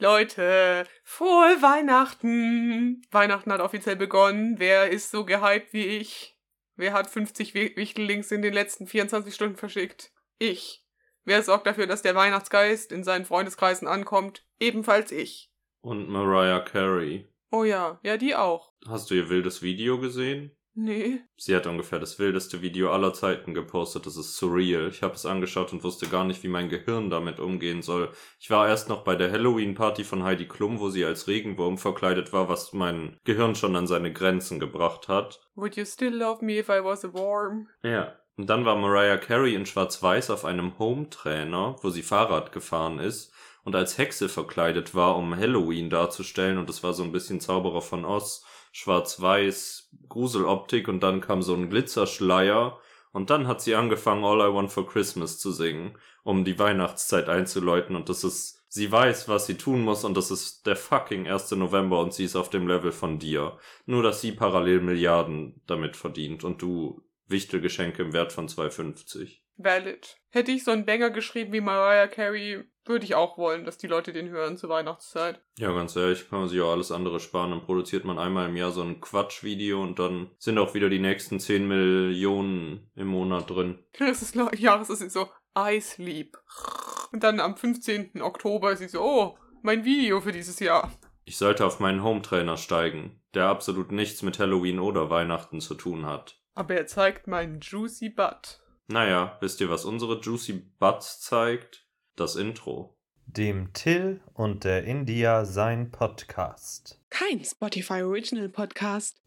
Leute, frohe Weihnachten! Weihnachten hat offiziell begonnen. Wer ist so gehypt wie ich? Wer hat 50 Wichtellinks in den letzten 24 Stunden verschickt? Ich. Wer sorgt dafür, dass der Weihnachtsgeist in seinen Freundeskreisen ankommt? Ebenfalls ich. Und Mariah Carey. Oh ja, ja, die auch. Hast du ihr wildes Video gesehen? Nee. Sie hat ungefähr das wildeste Video aller Zeiten gepostet. Das ist surreal. Ich habe es angeschaut und wusste gar nicht, wie mein Gehirn damit umgehen soll. Ich war erst noch bei der Halloween-Party von Heidi Klum, wo sie als Regenwurm verkleidet war, was mein Gehirn schon an seine Grenzen gebracht hat. Would you still love me if I was a worm? Ja. Und dann war Mariah Carey in Schwarz-Weiß auf einem Home-Trainer, wo sie Fahrrad gefahren ist und als Hexe verkleidet war, um Halloween darzustellen. Und das war so ein bisschen Zauberer von Oz schwarz-weiß Gruseloptik und dann kam so ein Glitzerschleier und dann hat sie angefangen All I Want for Christmas zu singen, um die Weihnachtszeit einzuläuten und das ist, sie weiß, was sie tun muss und das ist der fucking 1. November und sie ist auf dem Level von dir. Nur, dass sie parallel Milliarden damit verdient und du Wichtelgeschenke im Wert von 2,50. Valid. Hätte ich so einen Banger geschrieben wie Mariah Carey, würde ich auch wollen, dass die Leute den hören zur Weihnachtszeit. Ja, ganz ehrlich, kann man sich auch alles andere sparen. Dann produziert man einmal im Jahr so ein Quatschvideo und dann sind auch wieder die nächsten 10 Millionen im Monat drin. Das ist Jahres ist so I sleep. Und dann am 15. Oktober ist sie so, oh, mein Video für dieses Jahr. Ich sollte auf meinen Home-Trainer steigen, der absolut nichts mit Halloween oder Weihnachten zu tun hat. Aber er zeigt meinen Juicy Butt. Naja, wisst ihr, was unsere Juicy Butts zeigt? Das Intro. Dem Till und der India sein Podcast. Kein Spotify Original Podcast.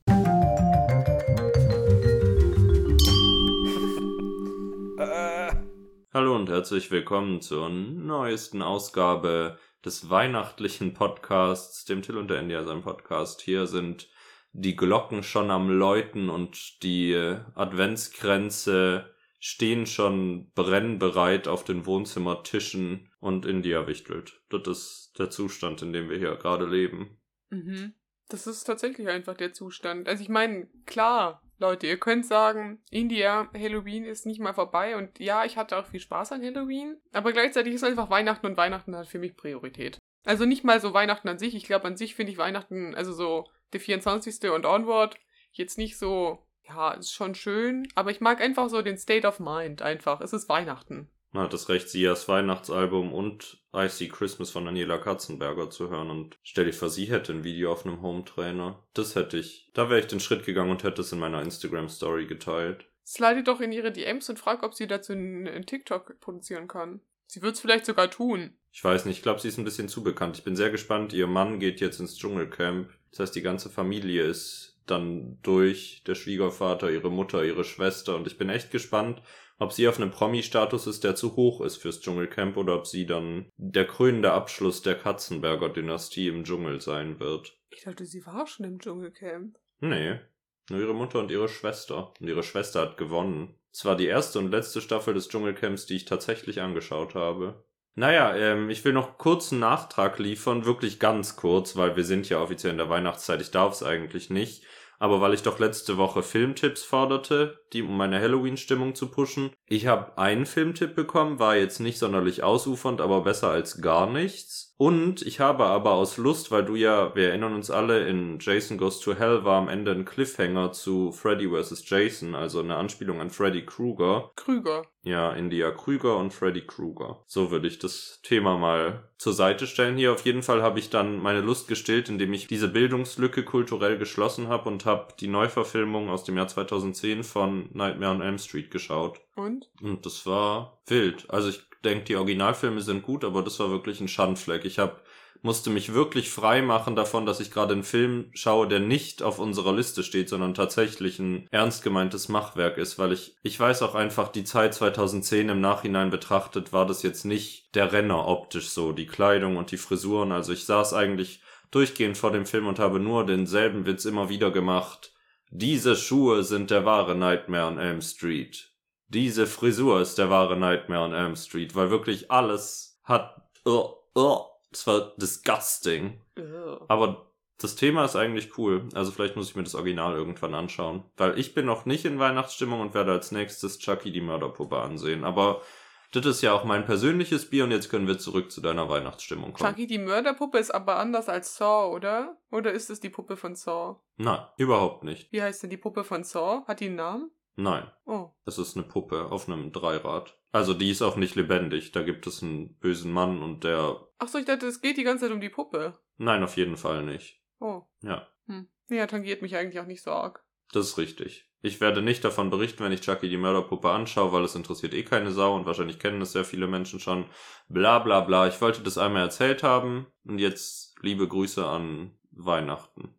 Hallo und herzlich willkommen zur neuesten Ausgabe des weihnachtlichen Podcasts, dem Till und der India sein Podcast. Hier sind die Glocken schon am Läuten und die Adventskränze stehen schon brennbereit auf den Wohnzimmertischen und India wichtelt. Das ist der Zustand, in dem wir hier gerade leben. Mhm. Das ist tatsächlich einfach der Zustand. Also ich meine, klar, Leute, ihr könnt sagen, India, Halloween ist nicht mal vorbei und ja, ich hatte auch viel Spaß an Halloween, aber gleichzeitig ist einfach Weihnachten und Weihnachten hat für mich Priorität. Also nicht mal so Weihnachten an sich, ich glaube an sich finde ich Weihnachten, also so der 24. und onward, jetzt nicht so ja, ist schon schön, aber ich mag einfach so den State of Mind einfach. Es ist Weihnachten. Na, das recht, sie das Weihnachtsalbum und I See Christmas von Daniela Katzenberger zu hören und stell dir vor, sie hätte ein Video auf einem Home-Trainer. Das hätte ich, da wäre ich den Schritt gegangen und hätte es in meiner Instagram-Story geteilt. Slide doch in ihre DMs und frag, ob sie dazu einen TikTok produzieren kann. Sie wird es vielleicht sogar tun. Ich weiß nicht, ich glaube, sie ist ein bisschen zu bekannt. Ich bin sehr gespannt. Ihr Mann geht jetzt ins Dschungelcamp. Das heißt, die ganze Familie ist dann durch, der Schwiegervater, ihre Mutter, ihre Schwester. Und ich bin echt gespannt, ob sie auf einem Promi-Status ist, der zu hoch ist fürs Dschungelcamp oder ob sie dann der krönende Abschluss der Katzenberger Dynastie im Dschungel sein wird. Ich dachte, sie war schon im Dschungelcamp. Nee, nur ihre Mutter und ihre Schwester. Und ihre Schwester hat gewonnen. Es war die erste und letzte Staffel des Dschungelcamps, die ich tatsächlich angeschaut habe. Naja, ähm, ich will noch kurz einen Nachtrag liefern, wirklich ganz kurz, weil wir sind ja offiziell in der Weihnachtszeit, ich darf es eigentlich nicht. Aber weil ich doch letzte Woche Filmtipps forderte, die um meine Halloween-Stimmung zu pushen. Ich habe einen Filmtipp bekommen, war jetzt nicht sonderlich ausufernd, aber besser als gar nichts. Und ich habe aber aus Lust, weil du ja, wir erinnern uns alle, in Jason Goes to Hell war am Ende ein Cliffhanger zu Freddy vs. Jason, also eine Anspielung an Freddy Krueger. Krüger. Ja, India Krüger und Freddy Krueger. So würde ich das Thema mal zur Seite stellen hier. Auf jeden Fall habe ich dann meine Lust gestillt, indem ich diese Bildungslücke kulturell geschlossen habe und habe die Neuverfilmung aus dem Jahr 2010 von Nightmare on Elm Street geschaut. Und? Und das war wild. Also ich denke, die Originalfilme sind gut, aber das war wirklich ein Schandfleck. Ich hab, musste mich wirklich frei machen davon, dass ich gerade einen Film schaue, der nicht auf unserer Liste steht, sondern tatsächlich ein ernst gemeintes Machwerk ist, weil ich, ich weiß auch einfach, die Zeit 2010 im Nachhinein betrachtet, war das jetzt nicht der Renner optisch so, die Kleidung und die Frisuren. Also ich saß eigentlich durchgehend vor dem Film und habe nur denselben Witz immer wieder gemacht. Diese Schuhe sind der wahre Nightmare on Elm Street diese Frisur ist der wahre Nightmare on Elm Street, weil wirklich alles hat, oh, oh, das war disgusting. Ugh. Aber das Thema ist eigentlich cool. Also vielleicht muss ich mir das Original irgendwann anschauen. Weil ich bin noch nicht in Weihnachtsstimmung und werde als nächstes Chucky die Mörderpuppe ansehen. Aber Das ist ja auch mein persönliches Bier und jetzt können wir zurück zu deiner Weihnachtsstimmung kommen. Chucky, die Mörderpuppe ist aber anders als Saw, oder? Oder ist es die Puppe von Saw? Nein, überhaupt nicht. Wie heißt denn die Puppe von Saw? Hat die einen Namen? Nein, Oh. es ist eine Puppe auf einem Dreirad. Also die ist auch nicht lebendig. Da gibt es einen bösen Mann und der. Ach so, ich dachte, es geht die ganze Zeit um die Puppe. Nein, auf jeden Fall nicht. Oh. Ja, Hm. Ja, tangiert mich eigentlich auch nicht so arg. das ist richtig. Ich werde nicht davon berichten, wenn ich Chucky die Mörderpuppe anschaue, weil es interessiert eh keine Sau und wahrscheinlich kennen es sehr viele Menschen schon. Bla bla bla. Ich wollte das einmal erzählt haben und jetzt liebe Grüße an Weihnachten.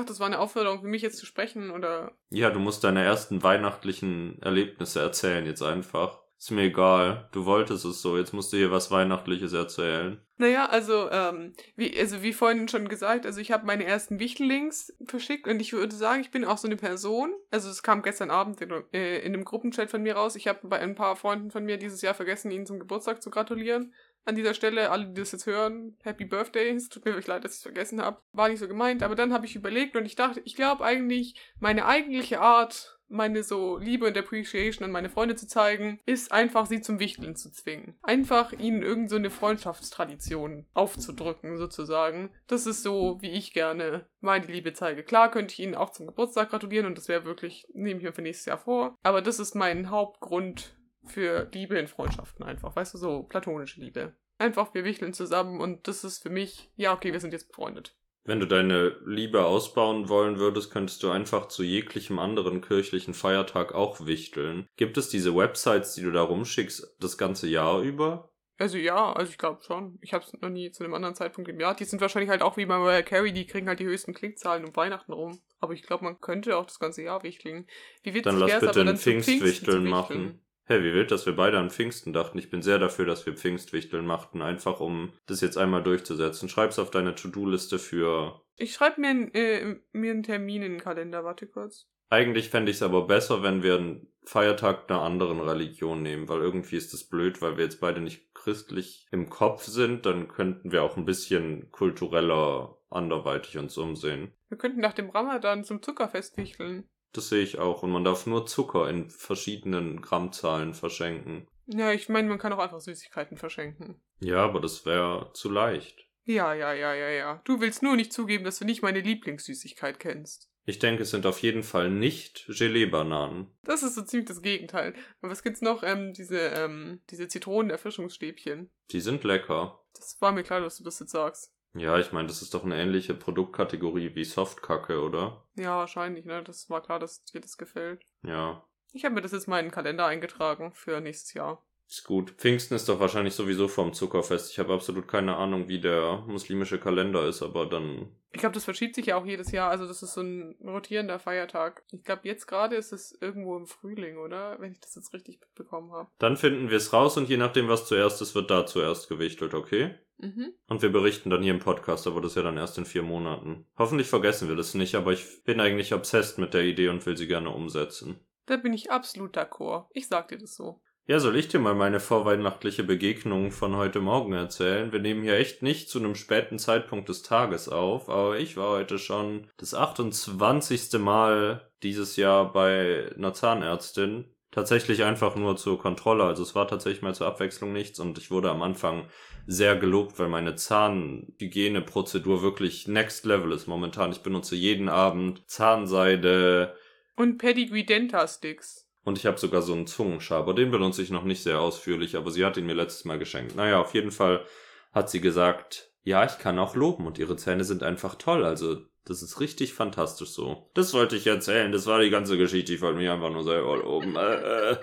Ach, das war eine Aufforderung für mich jetzt zu sprechen, oder? Ja, du musst deine ersten weihnachtlichen Erlebnisse erzählen jetzt einfach. Ist mir egal. Du wolltest es so. Jetzt musst du hier was Weihnachtliches erzählen. Naja, also, ähm, wie, also wie vorhin schon gesagt, also ich habe meine ersten Wichtelings verschickt und ich würde sagen, ich bin auch so eine Person. Also es kam gestern Abend in, äh, in einem Gruppenchat von mir raus. Ich habe bei ein paar Freunden von mir dieses Jahr vergessen, ihnen zum Geburtstag zu gratulieren. An dieser Stelle, alle, die das jetzt hören, Happy Birthday. Es tut mir wirklich leid, dass ich es vergessen habe. War nicht so gemeint, aber dann habe ich überlegt und ich dachte, ich glaube eigentlich, meine eigentliche Art, meine so Liebe und Appreciation an meine Freunde zu zeigen, ist einfach, sie zum Wichteln zu zwingen. Einfach ihnen irgend so eine Freundschaftstradition aufzudrücken, sozusagen. Das ist so, wie ich gerne meine Liebe zeige. Klar könnte ich ihnen auch zum Geburtstag gratulieren und das wäre wirklich, nehme ich mir für nächstes Jahr vor. Aber das ist mein Hauptgrund für Liebe in Freundschaften einfach. Weißt du, so platonische Liebe. Einfach, wir wichteln zusammen und das ist für mich, ja, okay, wir sind jetzt befreundet. Wenn du deine Liebe ausbauen wollen würdest, könntest du einfach zu jeglichem anderen kirchlichen Feiertag auch wichteln. Gibt es diese Websites, die du da rumschickst, das ganze Jahr über? Also ja, also ich glaube schon. Ich habe es noch nie zu einem anderen Zeitpunkt im Jahr. Die sind wahrscheinlich halt auch wie bei Mariah Carey, die kriegen halt die höchsten Klickzahlen um Weihnachten rum. Aber ich glaube, man könnte auch das ganze Jahr wichteln. Wie witzig Dann lass bitte ein Pfingstwichteln wichteln. machen. Hey, wie wild, dass wir beide an Pfingsten dachten. Ich bin sehr dafür, dass wir Pfingstwichteln machten, einfach um das jetzt einmal durchzusetzen. Schreib's auf deine To-Do-Liste für. Ich schreibe mir, äh, mir einen Termin in den Kalender, warte kurz. Eigentlich fände ich es aber besser, wenn wir einen Feiertag einer anderen Religion nehmen, weil irgendwie ist es blöd, weil wir jetzt beide nicht christlich im Kopf sind. Dann könnten wir auch ein bisschen kultureller anderweitig uns umsehen. Wir könnten nach dem Ramadan zum Zuckerfest wichteln. Das sehe ich auch. Und man darf nur Zucker in verschiedenen Grammzahlen verschenken. Ja, ich meine, man kann auch einfach Süßigkeiten verschenken. Ja, aber das wäre zu leicht. Ja, ja, ja, ja, ja. Du willst nur nicht zugeben, dass du nicht meine Lieblingssüßigkeit kennst. Ich denke, es sind auf jeden Fall nicht Gelee-Bananen. Das ist so ziemlich das Gegenteil. Und was gibt's noch? Ähm, diese, ähm, diese Zitronenerfrischungsstäbchen. Die sind lecker. Das war mir klar, dass du das jetzt sagst. Ja, ich meine, das ist doch eine ähnliche Produktkategorie wie Softkacke, oder? Ja, wahrscheinlich, ne? Das war klar, dass dir das gefällt. Ja, Ich habe mir das jetzt mal in den Kalender eingetragen für nächstes Jahr. ist gut. Pfingsten ist doch wahrscheinlich sowieso vom Zuckerfest. Ich habe absolut keine Ahnung, wie der muslimische Kalender ist, aber dann. Ich glaube, das verschiebt sich ja auch jedes Jahr. Also das ist so ein rotierender Feiertag. Ich glaube, jetzt gerade ist es irgendwo im Frühling, oder? Wenn ich das jetzt richtig mitbekommen habe. Dann finden wir es raus und je nachdem, was zuerst ist, wird da zuerst gewichtelt, okay? Mhm. Und wir berichten dann hier im Podcast, aber das ist ja dann erst in vier Monaten. Hoffentlich vergessen wir das nicht, aber ich bin eigentlich obsessed mit der Idee und will sie gerne umsetzen. Da bin ich absolut d'accord. Ich sag dir das so. Ja, soll ich dir mal meine vorweihnachtliche Begegnung von heute Morgen erzählen? Wir nehmen hier echt nicht zu einem späten Zeitpunkt des Tages auf, aber ich war heute schon das 28. Mal dieses Jahr bei einer Zahnärztin. Tatsächlich einfach nur zur Kontrolle, also es war tatsächlich mal zur Abwechslung nichts und ich wurde am Anfang sehr gelobt, weil meine Zahnhygieneprozedur wirklich next level ist momentan. Ich benutze jeden Abend Zahnseide, Und Pedigree Denta Sticks. und ich habe sogar so einen Zungenschaber. Den benutze ich noch nicht sehr ausführlich, aber sie hat ihn mir letztes Mal geschenkt. Naja, auf jeden Fall hat sie gesagt, ja, ich kann auch loben und ihre Zähne sind einfach toll. Also, das ist richtig fantastisch so. Das wollte ich erzählen. Das war die ganze Geschichte. Ich wollte mich einfach nur selber loben. Äh, äh.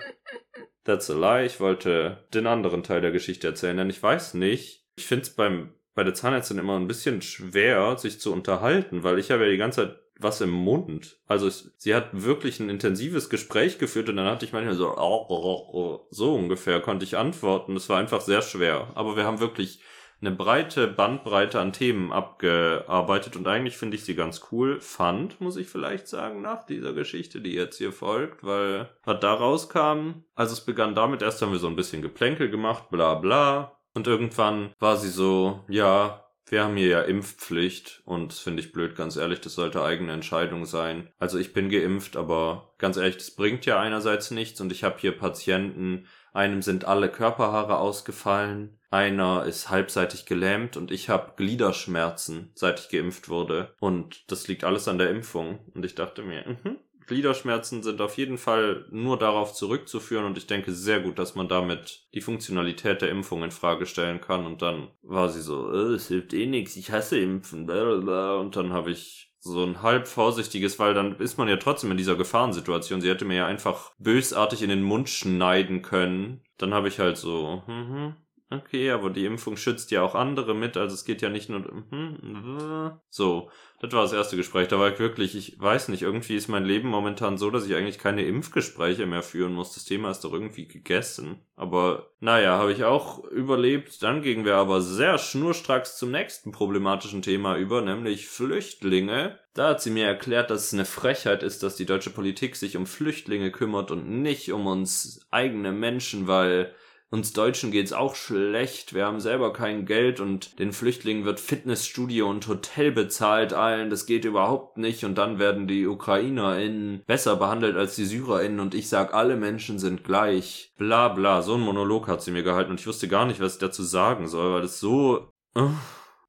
That's a lie. Ich wollte den anderen Teil der Geschichte erzählen, denn ich weiß nicht. Ich finde es beim bei der Zahnärztin immer ein bisschen schwer, sich zu unterhalten, weil ich habe ja die ganze Zeit was im Mund. Also es, sie hat wirklich ein intensives Gespräch geführt und dann hatte ich manchmal so, so ungefähr konnte ich antworten. Es war einfach sehr schwer. Aber wir haben wirklich eine breite Bandbreite an Themen abgearbeitet und eigentlich finde ich sie ganz cool. Fand, muss ich vielleicht sagen, nach dieser Geschichte, die jetzt hier folgt, weil was da rauskam, also es begann damit, erst haben wir so ein bisschen Geplänkel gemacht, bla bla. Und irgendwann war sie so, ja, Wir haben hier ja Impfpflicht und das finde ich blöd, ganz ehrlich, das sollte eigene Entscheidung sein. Also ich bin geimpft, aber ganz ehrlich, das bringt ja einerseits nichts und ich habe hier Patienten, einem sind alle Körperhaare ausgefallen, einer ist halbseitig gelähmt und ich habe Gliederschmerzen, seit ich geimpft wurde. Und das liegt alles an der Impfung. Und ich dachte mir, mhm, Gliederschmerzen sind auf jeden Fall nur darauf zurückzuführen und ich denke sehr gut, dass man damit die Funktionalität der Impfung in Frage stellen kann. Und dann war sie so, äh, es hilft eh nichts, ich hasse Impfen, blablabla. und dann habe ich so ein halb vorsichtiges, weil dann ist man ja trotzdem in dieser Gefahrensituation. Sie hätte mir ja einfach bösartig in den Mund schneiden können. Dann habe ich halt so, mhm, Okay, aber die Impfung schützt ja auch andere mit, also es geht ja nicht nur. Mhm, so, das war das erste Gespräch. Da war ich wirklich, ich weiß nicht, irgendwie ist mein Leben momentan so, dass ich eigentlich keine Impfgespräche mehr führen muss. Das Thema ist doch irgendwie gegessen. Aber naja, habe ich auch überlebt. Dann gingen wir aber sehr schnurstracks zum nächsten problematischen Thema über, nämlich Flüchtlinge. Da hat sie mir erklärt, dass es eine Frechheit ist, dass die deutsche Politik sich um Flüchtlinge kümmert und nicht um uns eigene Menschen, weil uns Deutschen geht's auch schlecht. Wir haben selber kein Geld und den Flüchtlingen wird Fitnessstudio und Hotel bezahlt allen. Das geht überhaupt nicht. Und dann werden die UkrainerInnen besser behandelt als die SyrerInnen. Und ich sag, alle Menschen sind gleich. Bla bla. So ein Monolog hat sie mir gehalten. Und ich wusste gar nicht, was ich dazu sagen soll, weil das so... Uh.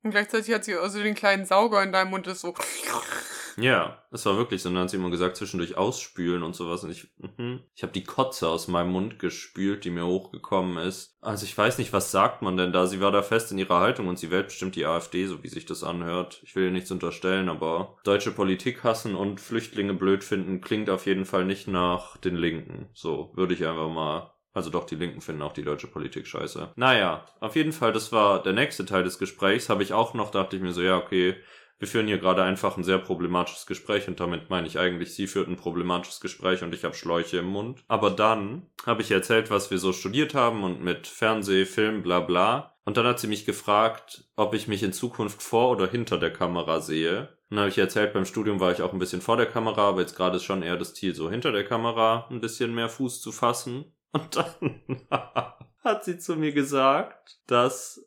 Und gleichzeitig hat sie also den kleinen Sauger in deinem Mund, das so... Ja, es war wirklich so. Und dann hat sie immer gesagt, zwischendurch ausspülen und sowas. Und ich, mh, ich habe die Kotze aus meinem Mund gespült, die mir hochgekommen ist. Also ich weiß nicht, was sagt man denn da? Sie war da fest in ihrer Haltung und sie wählt bestimmt die AfD, so wie sich das anhört. Ich will ihr nichts unterstellen, aber deutsche Politik hassen und Flüchtlinge blöd finden klingt auf jeden Fall nicht nach den Linken. So, würde ich einfach mal also doch, die Linken finden auch die deutsche Politik scheiße. Naja, auf jeden Fall, das war der nächste Teil des Gesprächs. Habe ich auch noch, dachte ich mir so, ja, okay, wir führen hier gerade einfach ein sehr problematisches Gespräch und damit meine ich eigentlich, sie führt ein problematisches Gespräch und ich habe Schläuche im Mund. Aber dann habe ich erzählt, was wir so studiert haben und mit Fernseh, Film, bla bla. Und dann hat sie mich gefragt, ob ich mich in Zukunft vor oder hinter der Kamera sehe. Und dann habe ich erzählt, beim Studium war ich auch ein bisschen vor der Kamera, aber jetzt gerade ist schon eher das Ziel, so hinter der Kamera ein bisschen mehr Fuß zu fassen. Und dann hat sie zu mir gesagt, dass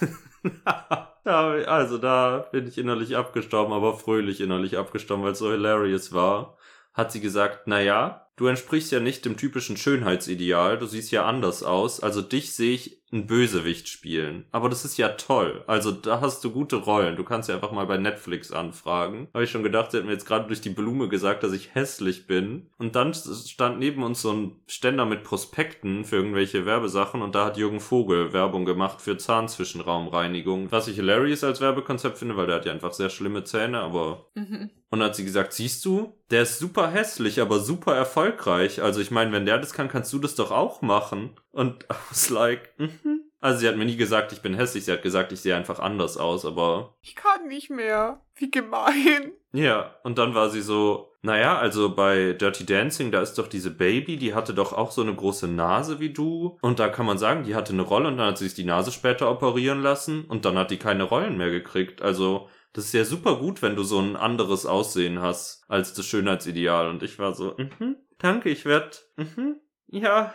also da bin ich innerlich abgestorben, aber fröhlich innerlich abgestorben, weil es so hilarious war. Hat sie gesagt, na ja, du entsprichst ja nicht dem typischen Schönheitsideal, du siehst ja anders aus, also dich sehe ich einen Bösewicht spielen. Aber das ist ja toll. Also da hast du gute Rollen. Du kannst ja einfach mal bei Netflix anfragen. Habe ich schon gedacht, sie hat mir jetzt gerade durch die Blume gesagt, dass ich hässlich bin. Und dann stand neben uns so ein Ständer mit Prospekten für irgendwelche Werbesachen und da hat Jürgen Vogel Werbung gemacht für Zahnzwischenraumreinigung. Was ich hilarious als Werbekonzept finde, weil der hat ja einfach sehr schlimme Zähne, aber... Mhm. Und dann hat sie gesagt, siehst du, der ist super hässlich, aber super erfolgreich. Also ich meine, wenn der das kann, kannst du das doch auch machen. Und I was like, mhm. Also sie hat mir nie gesagt, ich bin hässlich, sie hat gesagt, ich sehe einfach anders aus, aber. Ich kann nicht mehr. Wie gemein. Ja, und dann war sie so, naja, also bei Dirty Dancing, da ist doch diese Baby, die hatte doch auch so eine große Nase wie du. Und da kann man sagen, die hatte eine Rolle und dann hat sie sich die Nase später operieren lassen und dann hat die keine Rollen mehr gekriegt. Also, das ist ja super gut, wenn du so ein anderes Aussehen hast als das Schönheitsideal. Und ich war so, mhm, danke, ich werd, mhm, ja,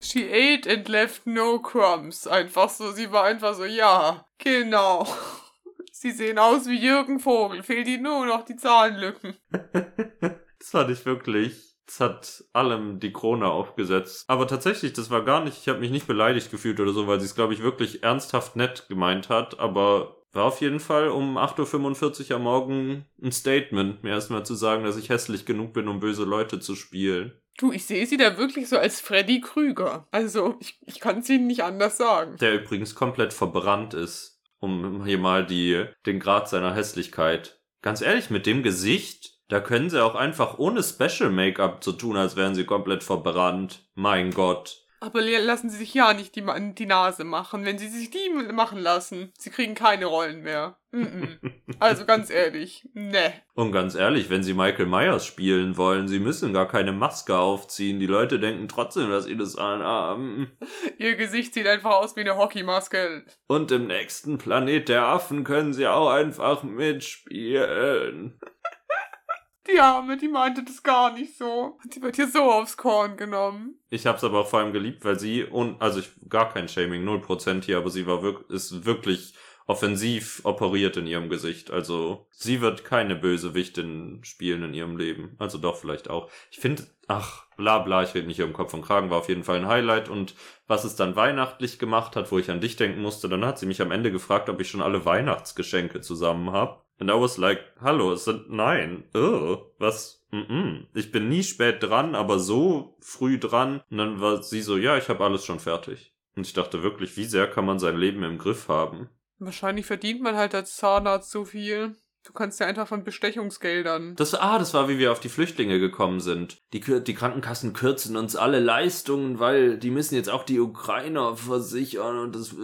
She ate and left no crumbs. Einfach so, sie war einfach so, ja, genau. Sie sehen aus wie Jürgen Vogel, fehlt ihnen nur noch die Zahlenlücken. das fand ich wirklich. Das hat allem die Krone aufgesetzt. Aber tatsächlich, das war gar nicht, ich habe mich nicht beleidigt gefühlt oder so, weil sie es, glaube ich, wirklich ernsthaft nett gemeint hat. Aber war auf jeden Fall um 8.45 Uhr am Morgen ein Statement, mir erstmal zu sagen, dass ich hässlich genug bin, um böse Leute zu spielen. Du, ich sehe sie da wirklich so als Freddy Krüger. Also, ich, ich kann es Ihnen nicht anders sagen. Der übrigens komplett verbrannt ist, um hier mal die, den Grad seiner Hässlichkeit. Ganz ehrlich, mit dem Gesicht, da können sie auch einfach ohne Special Make-up zu tun, als wären sie komplett verbrannt. Mein Gott. Aber lassen Sie sich ja nicht die, die Nase machen, wenn Sie sich die machen lassen. Sie kriegen keine Rollen mehr. Mm -mm. Also ganz ehrlich, ne. Und ganz ehrlich, wenn Sie Michael Myers spielen wollen, Sie müssen gar keine Maske aufziehen. Die Leute denken trotzdem, dass Sie das anhaben. Ihr Gesicht sieht einfach aus wie eine Hockeymaske. Und im nächsten Planet der Affen können Sie auch einfach mitspielen. Die Arme, die meinte das gar nicht so. Die wird hier so aufs Korn genommen. Ich hab's aber vor allem geliebt, weil sie, und, also ich, gar kein Shaming, 0% hier, aber sie war wirklich, ist wirklich offensiv operiert in ihrem Gesicht. Also sie wird keine Bösewichtin spielen in ihrem Leben. Also doch vielleicht auch. Ich finde, ach, bla bla, ich rede nicht hier um Kopf und Kragen, war auf jeden Fall ein Highlight. Und was es dann weihnachtlich gemacht hat, wo ich an dich denken musste, dann hat sie mich am Ende gefragt, ob ich schon alle Weihnachtsgeschenke zusammen habe. And I was like, hallo, es sind, nein, oh, was, mm, -mm. ich bin nie spät dran, aber so früh dran. Und dann war sie so, ja, ich habe alles schon fertig. Und ich dachte wirklich, wie sehr kann man sein Leben im Griff haben? Wahrscheinlich verdient man halt als Zahnarzt so viel. Du kannst ja einfach von Bestechungsgeldern. Das, ah, das war, wie wir auf die Flüchtlinge gekommen sind. Die, die Krankenkassen kürzen uns alle Leistungen, weil die müssen jetzt auch die Ukrainer versichern und das.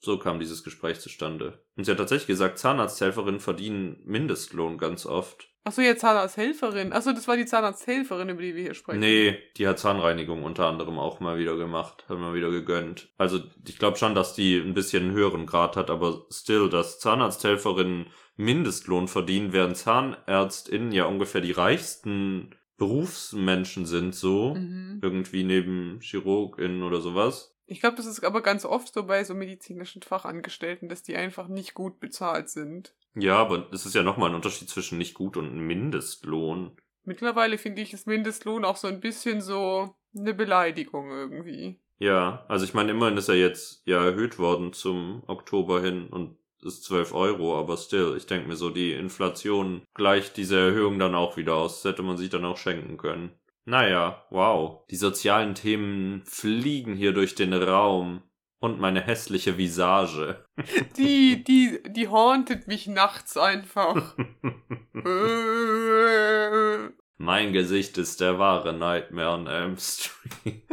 So kam dieses Gespräch zustande. Und sie hat tatsächlich gesagt, Zahnarzthelferinnen verdienen Mindestlohn ganz oft. Achso, jetzt Zahnarzthelferin. Achso, das war die Zahnarzthelferin, über die wir hier sprechen. Nee, die hat Zahnreinigung unter anderem auch mal wieder gemacht, hat mal wieder gegönnt. Also ich glaube schon, dass die ein bisschen einen höheren Grad hat, aber still, dass Zahnarzthelferinnen Mindestlohn verdienen, während ZahnärztInnen ja ungefähr die reichsten Berufsmenschen sind, so. Mhm. Irgendwie neben ChirurgInnen oder sowas. Ich glaube, das ist aber ganz oft so bei so medizinischen Fachangestellten, dass die einfach nicht gut bezahlt sind. Ja, aber es ist ja nochmal ein Unterschied zwischen nicht gut und Mindestlohn. Mittlerweile finde ich das Mindestlohn auch so ein bisschen so eine Beleidigung irgendwie. Ja, also ich meine, immerhin ist er jetzt ja erhöht worden zum Oktober hin und ist 12 Euro, aber still, ich denke mir so, die Inflation gleicht diese Erhöhung dann auch wieder aus. Das hätte man sich dann auch schenken können. Naja, wow. Die sozialen Themen fliegen hier durch den Raum. Und meine hässliche Visage. Die, die, die hauntet mich nachts einfach. Mein Gesicht ist der wahre Nightmare on Elm Street.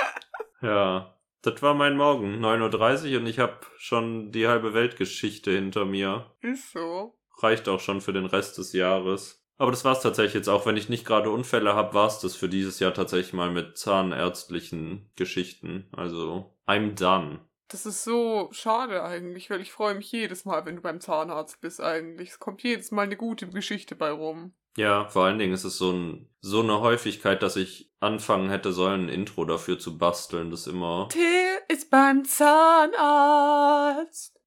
ja, das war mein Morgen, 9.30 Uhr und ich habe schon die halbe Weltgeschichte hinter mir. ist so. Reicht auch schon für den Rest des Jahres. Aber das war's tatsächlich jetzt auch. Wenn ich nicht gerade Unfälle habe, war's das für dieses Jahr tatsächlich mal mit zahnärztlichen Geschichten. Also, I'm done. Das ist so schade eigentlich, weil ich freue mich jedes Mal, wenn du beim Zahnarzt bist eigentlich. Es kommt jedes Mal eine gute Geschichte bei rum. Ja, vor allen Dingen ist es so, ein, so eine Häufigkeit, dass ich anfangen hätte sollen, ein Intro dafür zu basteln. Das immer Till ist beim Zahnarzt.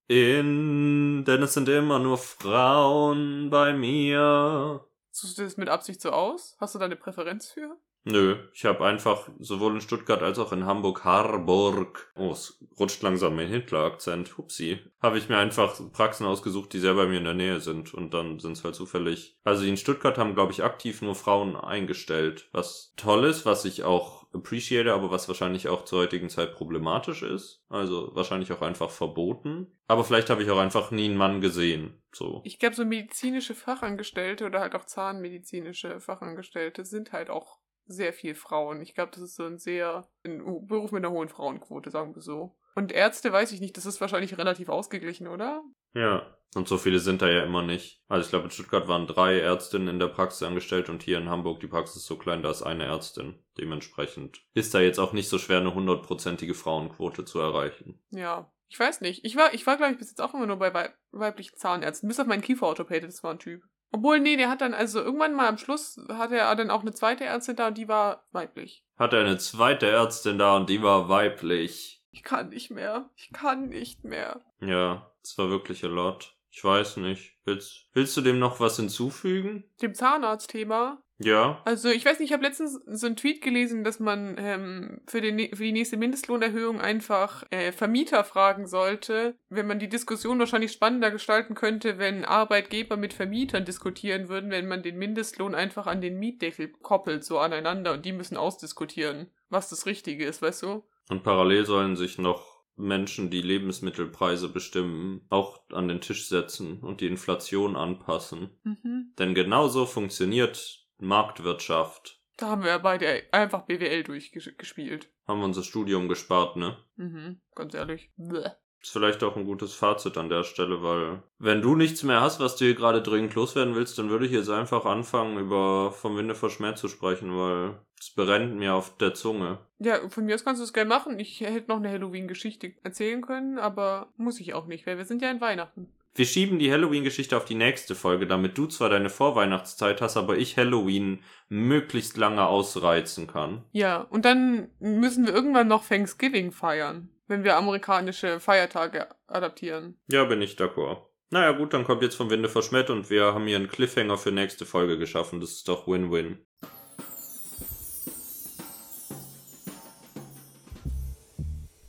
in, denn es sind immer nur Frauen bei mir. Suchst du das mit Absicht so aus? Hast du da eine Präferenz für? Nö, ich habe einfach sowohl in Stuttgart als auch in Hamburg Harburg. Oh, es rutscht langsam mein Hitler-Akzent. Hupsi. Habe ich mir einfach Praxen ausgesucht, die sehr bei mir in der Nähe sind. Und dann sind es halt zufällig. Also in Stuttgart haben, glaube ich, aktiv nur Frauen eingestellt. Was toll ist, was ich auch appreciate, aber was wahrscheinlich auch zur heutigen Zeit problematisch ist. Also wahrscheinlich auch einfach verboten. Aber vielleicht habe ich auch einfach nie einen Mann gesehen. So. Ich glaube, so medizinische Fachangestellte oder halt auch zahnmedizinische Fachangestellte sind halt auch sehr viel Frauen. Ich glaube, das ist so ein sehr ein Beruf mit einer hohen Frauenquote, sagen wir so. Und Ärzte weiß ich nicht, das ist wahrscheinlich relativ ausgeglichen, oder? Ja. Und so viele sind da ja immer nicht. Also ich glaube, in Stuttgart waren drei Ärztinnen in der Praxis angestellt und hier in Hamburg die Praxis ist so klein, da ist eine Ärztin. Dementsprechend ist da jetzt auch nicht so schwer, eine hundertprozentige Frauenquote zu erreichen. Ja. Ich weiß nicht. Ich war, ich war, glaube ich, bis jetzt auch immer nur bei weib weiblichen Zahnärzten. Bis auf meinen Kieferorthopäde, das war ein Typ. Obwohl, nee, der hat dann, also irgendwann mal am Schluss hatte er dann auch eine zweite Ärztin da und die war weiblich. Hat er eine zweite Ärztin da und die war weiblich. Ich kann nicht mehr. Ich kann nicht mehr. Ja, das war wirklich a lot. Ich weiß nicht. Willst, willst du dem noch was hinzufügen? Dem Zahnarztthema. Ja. Also ich weiß nicht, ich habe letztens so einen Tweet gelesen, dass man ähm, für, den, für die nächste Mindestlohnerhöhung einfach äh, Vermieter fragen sollte, wenn man die Diskussion wahrscheinlich spannender gestalten könnte, wenn Arbeitgeber mit Vermietern diskutieren würden, wenn man den Mindestlohn einfach an den Mietdeckel koppelt, so aneinander und die müssen ausdiskutieren, was das Richtige ist, weißt du? Und parallel sollen sich noch Menschen, die Lebensmittelpreise bestimmen, auch an den Tisch setzen und die Inflation anpassen. Mhm. Denn genau so funktioniert Marktwirtschaft. Da haben wir ja beide einfach BWL durchgespielt. Haben wir unser Studium gespart, ne? Mhm, ganz ehrlich. Bleh. Ist vielleicht auch ein gutes Fazit an der Stelle, weil wenn du nichts mehr hast, was du hier gerade dringend loswerden willst, dann würde ich jetzt einfach anfangen, über Vom Winde verschmäht zu sprechen, weil es brennt mir auf der Zunge. Ja, von mir aus kannst du es gerne machen. Ich hätte noch eine Halloween-Geschichte erzählen können, aber muss ich auch nicht, weil wir sind ja in Weihnachten. Wir schieben die Halloween-Geschichte auf die nächste Folge, damit du zwar deine Vorweihnachtszeit hast, aber ich Halloween möglichst lange ausreizen kann. Ja, und dann müssen wir irgendwann noch Thanksgiving feiern. Wenn wir amerikanische Feiertage adaptieren. Ja, bin ich d'accord. Naja, gut, dann kommt jetzt vom Winde verschmäht und wir haben hier einen Cliffhanger für nächste Folge geschaffen. Das ist doch Win-Win.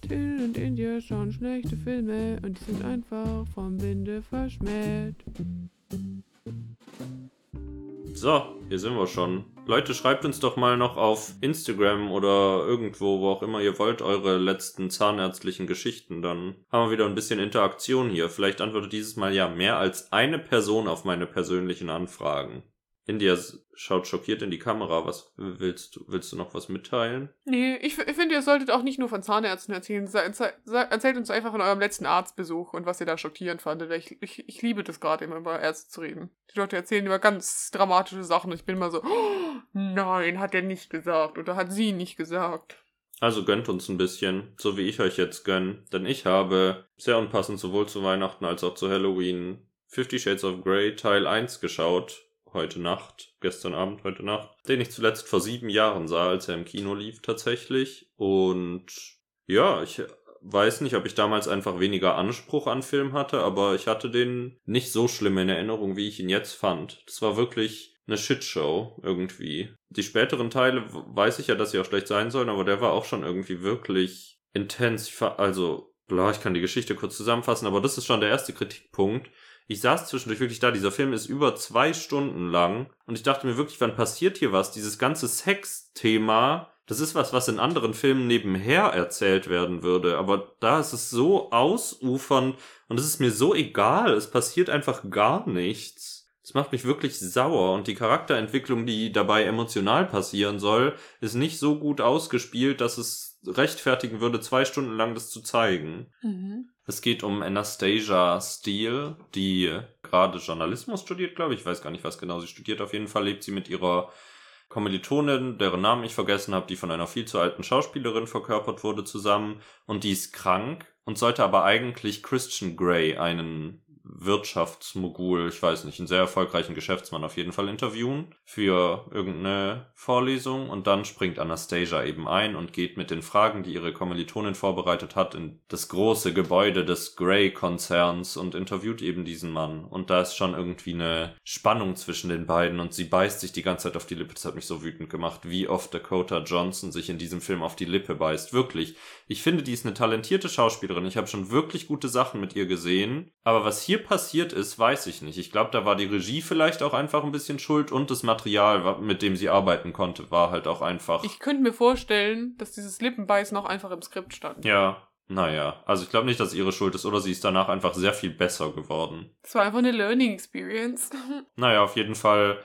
Till und India schauen schlechte Filme und die sind einfach vom Winde verschmäht. So, hier sind wir schon. Leute, schreibt uns doch mal noch auf Instagram oder irgendwo, wo auch immer ihr wollt, eure letzten zahnärztlichen Geschichten. Dann haben wir wieder ein bisschen Interaktion hier. Vielleicht antwortet dieses Mal ja mehr als eine Person auf meine persönlichen Anfragen. India schaut schockiert in die Kamera. Was willst du? Willst du noch was mitteilen? Nee, ich, ich finde, ihr solltet auch nicht nur von Zahnärzten erzählen. Erzählt uns einfach von eurem letzten Arztbesuch und was ihr da schockierend fandet. Ich, ich, ich liebe das gerade immer über Ärzte zu reden. Die Leute erzählen über ganz dramatische Sachen und ich bin immer so, oh, nein, hat er nicht gesagt oder hat sie nicht gesagt. Also gönnt uns ein bisschen, so wie ich euch jetzt gönn. Denn ich habe, sehr unpassend sowohl zu Weihnachten als auch zu Halloween, Fifty Shades of Grey Teil 1 geschaut. Heute Nacht, gestern Abend, heute Nacht. Den ich zuletzt vor sieben Jahren sah, als er im Kino lief tatsächlich. Und ja, ich weiß nicht, ob ich damals einfach weniger Anspruch an Film hatte, aber ich hatte den nicht so schlimm in Erinnerung, wie ich ihn jetzt fand. Das war wirklich eine Shitshow irgendwie. Die späteren Teile weiß ich ja, dass sie auch schlecht sein sollen, aber der war auch schon irgendwie wirklich intens. Also, bla, ich kann die Geschichte kurz zusammenfassen, aber das ist schon der erste Kritikpunkt. Ich saß zwischendurch wirklich da, dieser Film ist über zwei Stunden lang und ich dachte mir wirklich, wann passiert hier was? Dieses ganze Sex-Thema, das ist was, was in anderen Filmen nebenher erzählt werden würde, aber da ist es so ausufernd und es ist mir so egal, es passiert einfach gar nichts. Das macht mich wirklich sauer und die Charakterentwicklung, die dabei emotional passieren soll, ist nicht so gut ausgespielt, dass es rechtfertigen würde, zwei Stunden lang das zu zeigen. Es geht um Anastasia Steele, die gerade Journalismus studiert, glaube ich. Ich weiß gar nicht, was genau sie studiert. Auf jeden Fall lebt sie mit ihrer Kommilitonin, deren Namen ich vergessen habe, die von einer viel zu alten Schauspielerin verkörpert wurde, zusammen. Und die ist krank und sollte aber eigentlich Christian Grey, einen Wirtschaftsmogul, ich weiß nicht, einen sehr erfolgreichen Geschäftsmann auf jeden Fall interviewen für irgendeine Vorlesung und dann springt Anastasia eben ein und geht mit den Fragen, die ihre Kommilitonin vorbereitet hat, in das große Gebäude des Grey-Konzerns und interviewt eben diesen Mann. Und da ist schon irgendwie eine Spannung zwischen den beiden und sie beißt sich die ganze Zeit auf die Lippe. Das hat mich so wütend gemacht, wie oft Dakota Johnson sich in diesem Film auf die Lippe beißt. Wirklich. Ich finde, die ist eine talentierte Schauspielerin. Ich habe schon wirklich gute Sachen mit ihr gesehen. Aber was hier passiert ist, weiß ich nicht. Ich glaube, da war die Regie vielleicht auch einfach ein bisschen schuld und das Material, mit dem sie arbeiten konnte, war halt auch einfach. Ich könnte mir vorstellen, dass dieses Lippenbeißen auch einfach im Skript stand. ja, naja. Also ich glaube nicht, dass ihre Schuld ist oder sie ist danach einfach sehr viel besser geworden. Das war einfach eine Learning Experience. Naja, auf jeden Fall,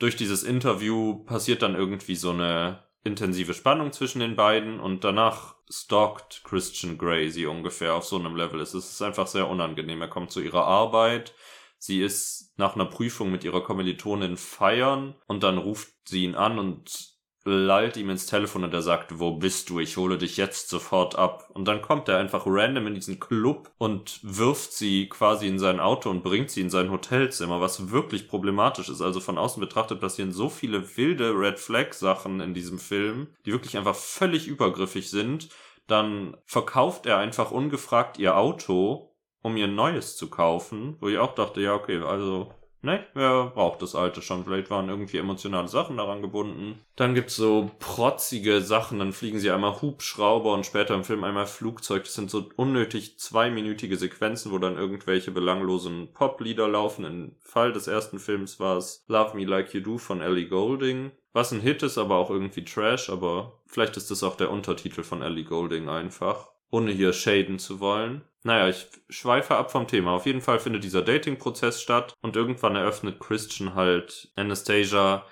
durch dieses Interview passiert dann irgendwie so eine intensive Spannung zwischen den beiden und danach stalkt Christian Grey sie ungefähr auf so einem Level. Es ist einfach sehr unangenehm. Er kommt zu ihrer Arbeit. Sie ist nach einer Prüfung mit ihrer Kommilitonin feiern und dann ruft sie ihn an und lallt ihm ins Telefon und er sagt, wo bist du? Ich hole dich jetzt sofort ab. Und dann kommt er einfach random in diesen Club und wirft sie quasi in sein Auto und bringt sie in sein Hotelzimmer, was wirklich problematisch ist. Also von außen betrachtet passieren so viele wilde Red Flag Sachen in diesem Film, die wirklich einfach völlig übergriffig sind. Dann verkauft er einfach ungefragt ihr Auto, um ihr neues zu kaufen, wo ich auch dachte, ja, okay, also Ne, wer braucht das alte schon? Vielleicht waren irgendwie emotionale Sachen daran gebunden. Dann gibt's so protzige Sachen, dann fliegen sie einmal Hubschrauber und später im Film einmal Flugzeug. Das sind so unnötig zweiminütige Sequenzen, wo dann irgendwelche belanglosen Poplieder laufen. Im Fall des ersten Films war es Love Me Like You Do von Ellie Goulding. Was ein Hit ist, aber auch irgendwie Trash, aber vielleicht ist das auch der Untertitel von Ellie Goulding einfach. Ohne hier shaden zu wollen. Naja, ich schweife ab vom Thema. Auf jeden Fall findet dieser Dating-Prozess statt und irgendwann eröffnet Christian halt Anastasia,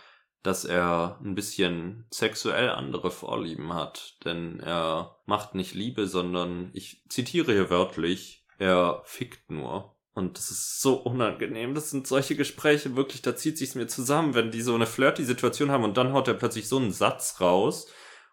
dass er ein bisschen sexuell andere Vorlieben hat. Denn er macht nicht Liebe, sondern, ich zitiere hier wörtlich, er fickt nur. Und das ist so unangenehm. Das sind solche Gespräche, wirklich, da zieht sich's mir zusammen, wenn die so eine flirty-Situation haben und dann haut er plötzlich so einen Satz raus.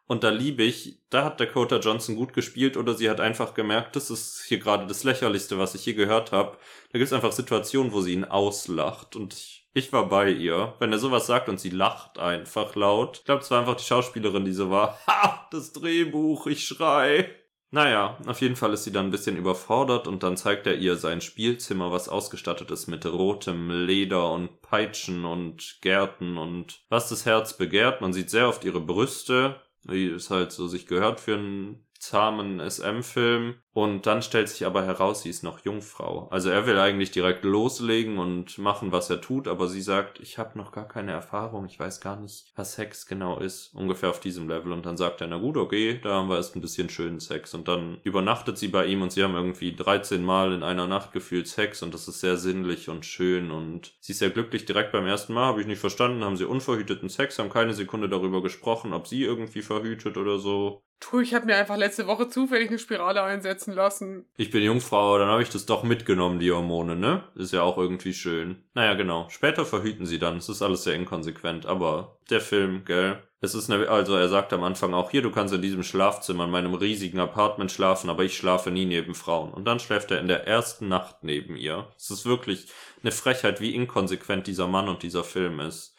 Und da liebe ich, da hat Dakota Johnson gut gespielt oder sie hat einfach gemerkt, das ist hier gerade das Lächerlichste, was ich je gehört habe. Da gibt's einfach Situationen, wo sie ihn auslacht und ich, ich war bei ihr. Wenn er sowas sagt und sie lacht einfach laut. Ich glaube, es war einfach die Schauspielerin, die so war, ha, das Drehbuch, ich schrei. Naja, auf jeden Fall ist sie dann ein bisschen überfordert und dann zeigt er ihr sein Spielzimmer, was ausgestattet ist mit rotem Leder und Peitschen und Gärten und was das Herz begehrt. Man sieht sehr oft ihre Brüste, wie es halt so sich gehört für einen zahmen SM-Film. Und dann stellt sich aber heraus, sie ist noch Jungfrau. Also er will eigentlich direkt loslegen und machen, was er tut, aber sie sagt, ich habe noch gar keine Erfahrung, ich weiß gar nicht, was Sex genau ist. Ungefähr auf diesem Level. Und dann sagt er, na gut, okay, da haben wir erst ein bisschen schönen Sex. Und dann übernachtet sie bei ihm und sie haben irgendwie 13 Mal in einer Nacht gefühlt Sex und das ist sehr sinnlich und schön und sie ist sehr glücklich direkt beim ersten Mal, habe ich nicht verstanden, haben sie unverhüteten Sex, haben keine Sekunde darüber gesprochen, ob sie irgendwie verhütet oder so. Tu, ich habe mir einfach letzte Woche zufällig eine Spirale einsetzen lassen. Ich bin Jungfrau, dann habe ich das doch mitgenommen, die Hormone, ne? Ist ja auch irgendwie schön. Naja, genau. Später verhüten sie dann. Es ist alles sehr inkonsequent, aber der Film, gell? Es ist eine, also er sagt am Anfang auch hier, du kannst in diesem Schlafzimmer in meinem riesigen Apartment schlafen, aber ich schlafe nie neben Frauen. Und dann schläft er in der ersten Nacht neben ihr. Es ist wirklich eine Frechheit, wie inkonsequent dieser Mann und dieser Film ist.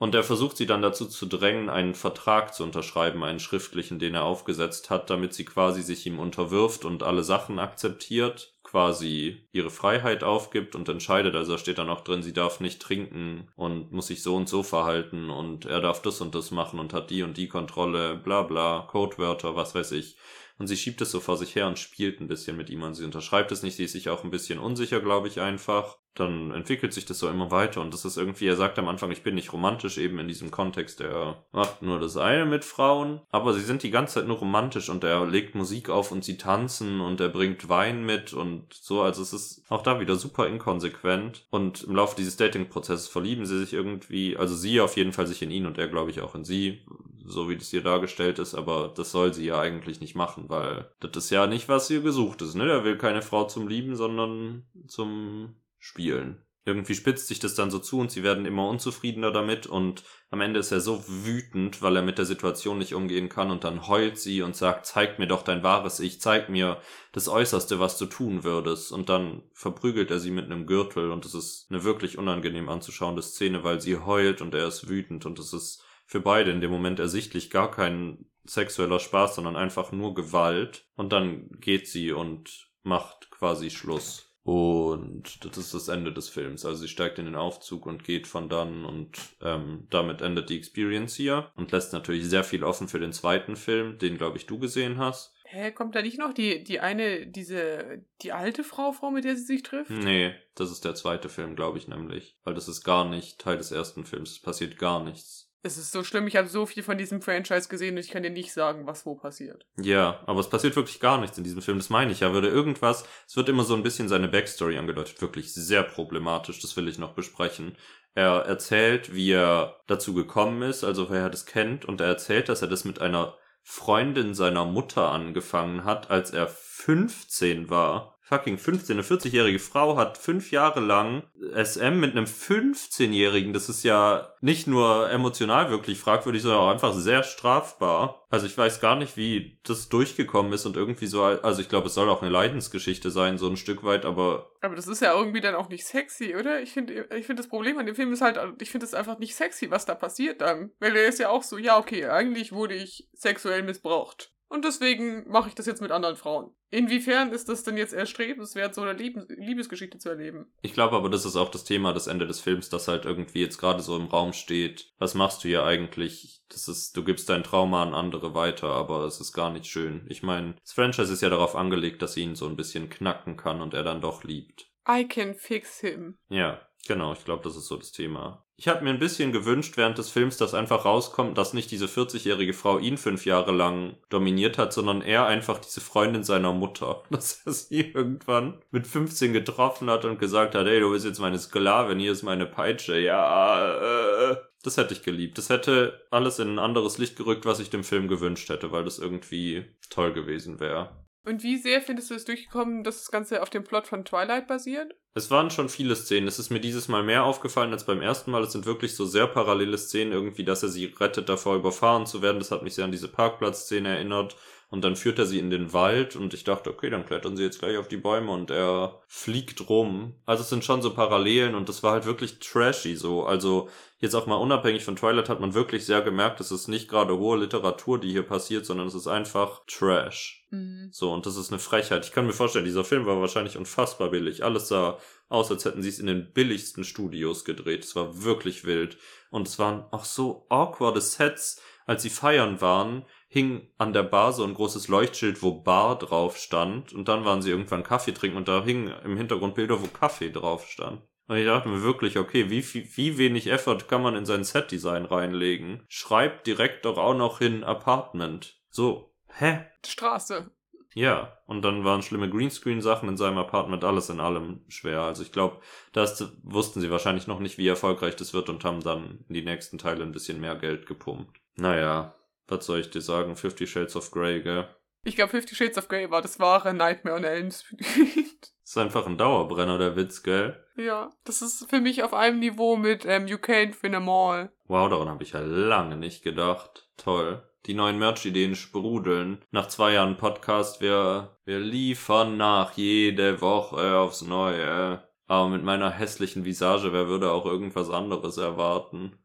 Und er versucht sie dann dazu zu drängen, einen Vertrag zu unterschreiben, einen schriftlichen, den er aufgesetzt hat, damit sie quasi sich ihm unterwirft und alle Sachen akzeptiert, quasi ihre Freiheit aufgibt und entscheidet. Also steht dann auch drin, sie darf nicht trinken und muss sich so und so verhalten und er darf das und das machen und hat die und die Kontrolle, bla bla, Codewörter, was weiß ich. Und sie schiebt es so vor sich her und spielt ein bisschen mit ihm und sie unterschreibt es nicht. Sie ist sich auch ein bisschen unsicher, glaube ich, einfach dann entwickelt sich das so immer weiter. Und das ist irgendwie, er sagt am Anfang, ich bin nicht romantisch eben in diesem Kontext, er macht nur das eine mit Frauen, aber sie sind die ganze Zeit nur romantisch und er legt Musik auf und sie tanzen und er bringt Wein mit und so, also es ist auch da wieder super inkonsequent. Und im Laufe dieses Dating-Prozesses verlieben sie sich irgendwie, also sie auf jeden Fall sich in ihn und er glaube ich auch in sie, so wie das hier dargestellt ist, aber das soll sie ja eigentlich nicht machen, weil das ist ja nicht, was ihr gesucht ist, ne? Er will keine Frau zum Lieben, sondern zum spielen. Irgendwie spitzt sich das dann so zu und sie werden immer unzufriedener damit und am Ende ist er so wütend, weil er mit der Situation nicht umgehen kann und dann heult sie und sagt, zeig mir doch dein wahres Ich, zeig mir das Äußerste, was du tun würdest. Und dann verprügelt er sie mit einem Gürtel und es ist eine wirklich unangenehm anzuschauende Szene, weil sie heult und er ist wütend und es ist für beide in dem Moment ersichtlich gar kein sexueller Spaß, sondern einfach nur Gewalt. Und dann geht sie und macht quasi Schluss. Und das ist das Ende des Films. Also sie steigt in den Aufzug und geht von dann und ähm, damit endet die Experience hier und lässt natürlich sehr viel offen für den zweiten Film, den glaube ich du gesehen hast. Hä, kommt da nicht noch die, die eine, diese, die alte Frau vor, mit der sie sich trifft? Nee, das ist der zweite Film, glaube ich nämlich. Weil das ist gar nicht Teil des ersten Films. Es passiert gar nichts. Es ist so schlimm, ich habe so viel von diesem Franchise gesehen und ich kann dir nicht sagen, was wo passiert. Ja, aber es passiert wirklich gar nichts in diesem Film, das meine ich ja. Würde irgendwas, es wird immer so ein bisschen seine Backstory angedeutet, wirklich sehr problematisch, das will ich noch besprechen. Er erzählt, wie er dazu gekommen ist, also wer er das kennt, und er erzählt, dass er das mit einer Freundin seiner Mutter angefangen hat, als er 15 war fucking 15, eine 40-jährige Frau hat fünf Jahre lang SM mit einem 15-jährigen. Das ist ja nicht nur emotional wirklich fragwürdig, sondern auch einfach sehr strafbar. Also ich weiß gar nicht, wie das durchgekommen ist und irgendwie so, also ich glaube, es soll auch eine Leidensgeschichte sein, so ein Stück weit, aber. Aber das ist ja irgendwie dann auch nicht sexy, oder? Ich finde, ich finde das Problem an dem Film ist halt, ich finde es einfach nicht sexy, was da passiert dann. Weil er ist ja auch so, ja, okay, eigentlich wurde ich sexuell missbraucht. Und deswegen mache ich das jetzt mit anderen Frauen. Inwiefern ist das denn jetzt erstrebenswert, so eine Liebesgeschichte zu erleben? Ich glaube aber, das ist auch das Thema des Ende des Films, das halt irgendwie jetzt gerade so im Raum steht. Was machst du hier eigentlich? Das ist, du gibst dein Trauma an andere weiter, aber es ist gar nicht schön. Ich meine, das Franchise ist ja darauf angelegt, dass sie ihn so ein bisschen knacken kann und er dann doch liebt. I can fix him. Ja, genau, ich glaube, das ist so das Thema. Ich habe mir ein bisschen gewünscht während des Films, dass einfach rauskommt, dass nicht diese 40-jährige Frau ihn fünf Jahre lang dominiert hat, sondern er einfach diese Freundin seiner Mutter. Dass er sie irgendwann mit 15 getroffen hat und gesagt hat, ey, du bist jetzt meine Sklavin, hier ist meine Peitsche. Ja, äh, das hätte ich geliebt. Das hätte alles in ein anderes Licht gerückt, was ich dem Film gewünscht hätte, weil das irgendwie toll gewesen wäre. Und wie sehr findest du es durchgekommen, dass das Ganze auf dem Plot von Twilight basiert? Es waren schon viele Szenen. Es ist mir dieses Mal mehr aufgefallen als beim ersten Mal. Es sind wirklich so sehr parallele Szenen irgendwie, dass er sie rettet, davor überfahren zu werden. Das hat mich sehr an diese Parkplatzszene erinnert. Und dann führt er sie in den Wald und ich dachte, okay, dann klettern sie jetzt gleich auf die Bäume und er fliegt rum. Also es sind schon so Parallelen und das war halt wirklich trashy so. Also jetzt auch mal unabhängig von Twilight hat man wirklich sehr gemerkt, es ist nicht gerade hohe Literatur, die hier passiert, sondern es ist einfach Trash. Mhm. So, und das ist eine Frechheit. Ich kann mir vorstellen, dieser Film war wahrscheinlich unfassbar billig. Alles sah aus, als hätten sie es in den billigsten Studios gedreht. Es war wirklich wild. Und es waren auch so awkwarde Sets, als sie feiern waren, hing an der Bar so ein großes Leuchtschild, wo Bar drauf stand. Und dann waren sie irgendwann Kaffee trinken und da hingen im Hintergrund Bilder, wo Kaffee drauf stand. Und ich dachte mir wirklich, okay, wie, wie, wie wenig Effort kann man in sein Setdesign reinlegen? Schreibt direkt doch auch noch hin Apartment. So, hä? Straße. Ja, und dann waren schlimme Greenscreen-Sachen in seinem Apartment, alles in allem schwer. Also ich glaube, das wussten sie wahrscheinlich noch nicht, wie erfolgreich das wird und haben dann in die nächsten Teile ein bisschen mehr Geld gepumpt. Naja, was soll ich dir sagen? Fifty Shades of Grey, gell? Ich glaube, Fifty Shades of Grey war das wahre Nightmare on Elm Street. Ist einfach ein Dauerbrenner, der Witz, gell? ja, das ist für mich auf einem Niveau mit ähm, You Can't Win a Mall. Wow, daran habe ich ja lange nicht gedacht. Toll. Die neuen Merch-Ideen sprudeln. Nach zwei Jahren Podcast, wir, wir liefern nach jede Woche aufs Neue. Aber mit meiner hässlichen Visage, wer würde auch irgendwas anderes erwarten?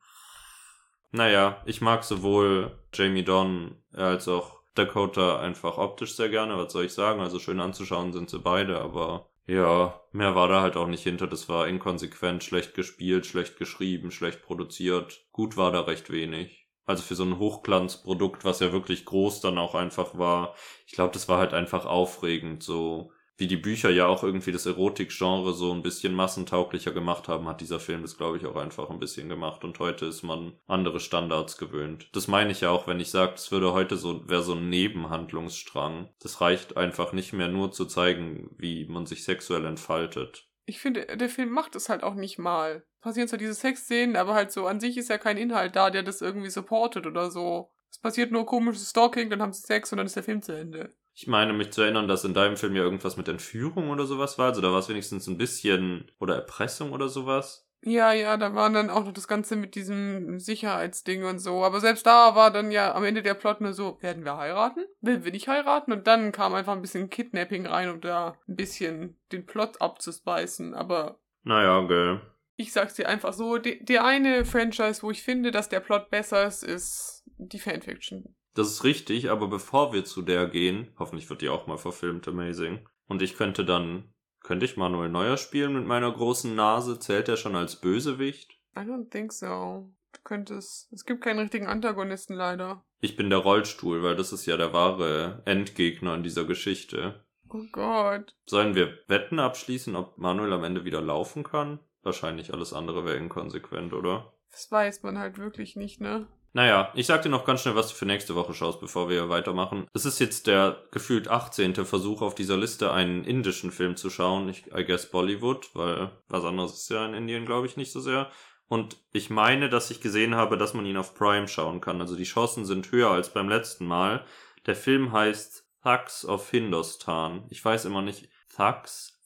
Naja, ich mag sowohl Jamie Donn als auch Dakota einfach optisch sehr gerne, was soll ich sagen? Also schön anzuschauen sind sie beide, aber ja, mehr war da halt auch nicht hinter. Das war inkonsequent, schlecht gespielt, schlecht geschrieben, schlecht produziert. Gut war da recht wenig. Also für so ein Hochglanzprodukt, was ja wirklich groß dann auch einfach war. Ich glaube, das war halt einfach aufregend, so wie die Bücher ja auch irgendwie das Erotik-Genre so ein bisschen massentauglicher gemacht haben, hat dieser Film das, glaube ich, auch einfach ein bisschen gemacht. Und heute ist man andere Standards gewöhnt. Das meine ich ja auch, wenn ich sage, es würde heute so, wäre so ein Nebenhandlungsstrang. Das reicht einfach nicht mehr nur zu zeigen, wie man sich sexuell entfaltet. Ich finde, der Film macht es halt auch nicht mal. Passieren zwar diese Sexszenen, aber halt so an sich ist ja kein Inhalt da, der das irgendwie supportet oder so. Es passiert nur komisches Stalking, dann haben sie Sex und dann ist der Film zu Ende. Ich meine mich zu erinnern, dass in deinem Film ja irgendwas mit Entführung oder sowas war. Also da war es wenigstens ein bisschen oder Erpressung oder sowas. Ja, ja, da war dann auch noch das Ganze mit diesem Sicherheitsding und so. Aber selbst da war dann ja am Ende der Plot nur so, werden wir heiraten? Will wir nicht heiraten? Und dann kam einfach ein bisschen Kidnapping rein, um da ein bisschen den Plot abzuspeisen. Aber Naja, gell. ich sag's dir einfach so, die, der eine Franchise, wo ich finde, dass der Plot besser ist, ist die Fanfiction. Das ist richtig, aber bevor wir zu der gehen, hoffentlich wird die auch mal verfilmt, amazing. Und ich könnte dann, könnte ich Manuel Neuer spielen mit meiner großen Nase? Zählt er schon als Bösewicht? I don't think so. Du könntest. Es gibt keinen richtigen Antagonisten leider. Ich bin der Rollstuhl, weil das ist ja der wahre Endgegner in dieser Geschichte. Oh Gott. Sollen wir Wetten abschließen, ob Manuel am Ende wieder laufen kann? Wahrscheinlich alles andere wäre inkonsequent, oder? Das weiß man halt wirklich nicht, ne? Naja, ich sag dir noch ganz schnell, was du für nächste Woche schaust, bevor wir weitermachen. Es ist jetzt der gefühlt 18. Versuch auf dieser Liste, einen indischen Film zu schauen. Ich, I guess Bollywood, weil was anderes ist ja in Indien, glaube ich, nicht so sehr. Und ich meine, dass ich gesehen habe, dass man ihn auf Prime schauen kann. Also die Chancen sind höher als beim letzten Mal. Der Film heißt Thugs of Hindustan. Ich weiß immer nicht, Thugs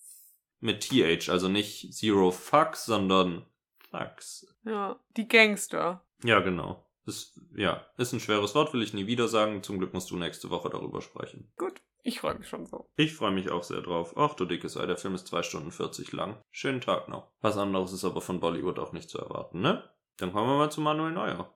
mit TH, also nicht Zero Fucks, sondern Thugs. Ja. Die Gangster. Ja, genau. Ist, ja, ist ein schweres Wort, will ich nie wieder sagen. Zum Glück musst du nächste Woche darüber sprechen. Gut. Ich freue mich schon so. Ich freue mich auch sehr drauf. Ach du dickes Ei, der Film ist 2 Stunden 40 lang. Schönen Tag noch. Was anderes ist aber von Bollywood auch nicht zu erwarten, ne? Dann kommen wir mal zu Manuel Neuer.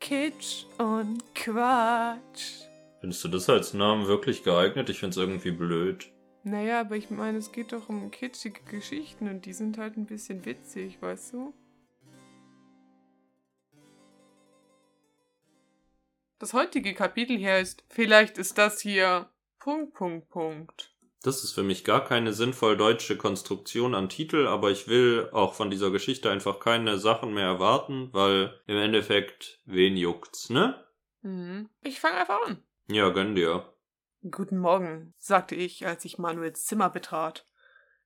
Kitsch und Quatsch. Findest du das als Namen wirklich geeignet? Ich find's irgendwie blöd. Naja, aber ich meine, es geht doch um kitschige Geschichten und die sind halt ein bisschen witzig, weißt du? Das heutige Kapitel hier ist, vielleicht ist das hier Punkt, Punkt, Punkt. Das ist für mich gar keine sinnvoll deutsche Konstruktion an Titel, aber ich will auch von dieser Geschichte einfach keine Sachen mehr erwarten, weil im Endeffekt, wen juckt's, ne? Mhm. Ich fange einfach an. Ja, gönn dir. Guten Morgen, sagte ich, als ich Manuels Zimmer betrat.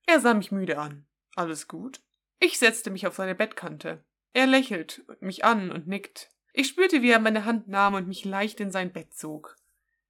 Er sah mich müde an. Alles gut? Ich setzte mich auf seine Bettkante. Er lächelt mich an und nickt. Ich spürte, wie er meine Hand nahm und mich leicht in sein Bett zog.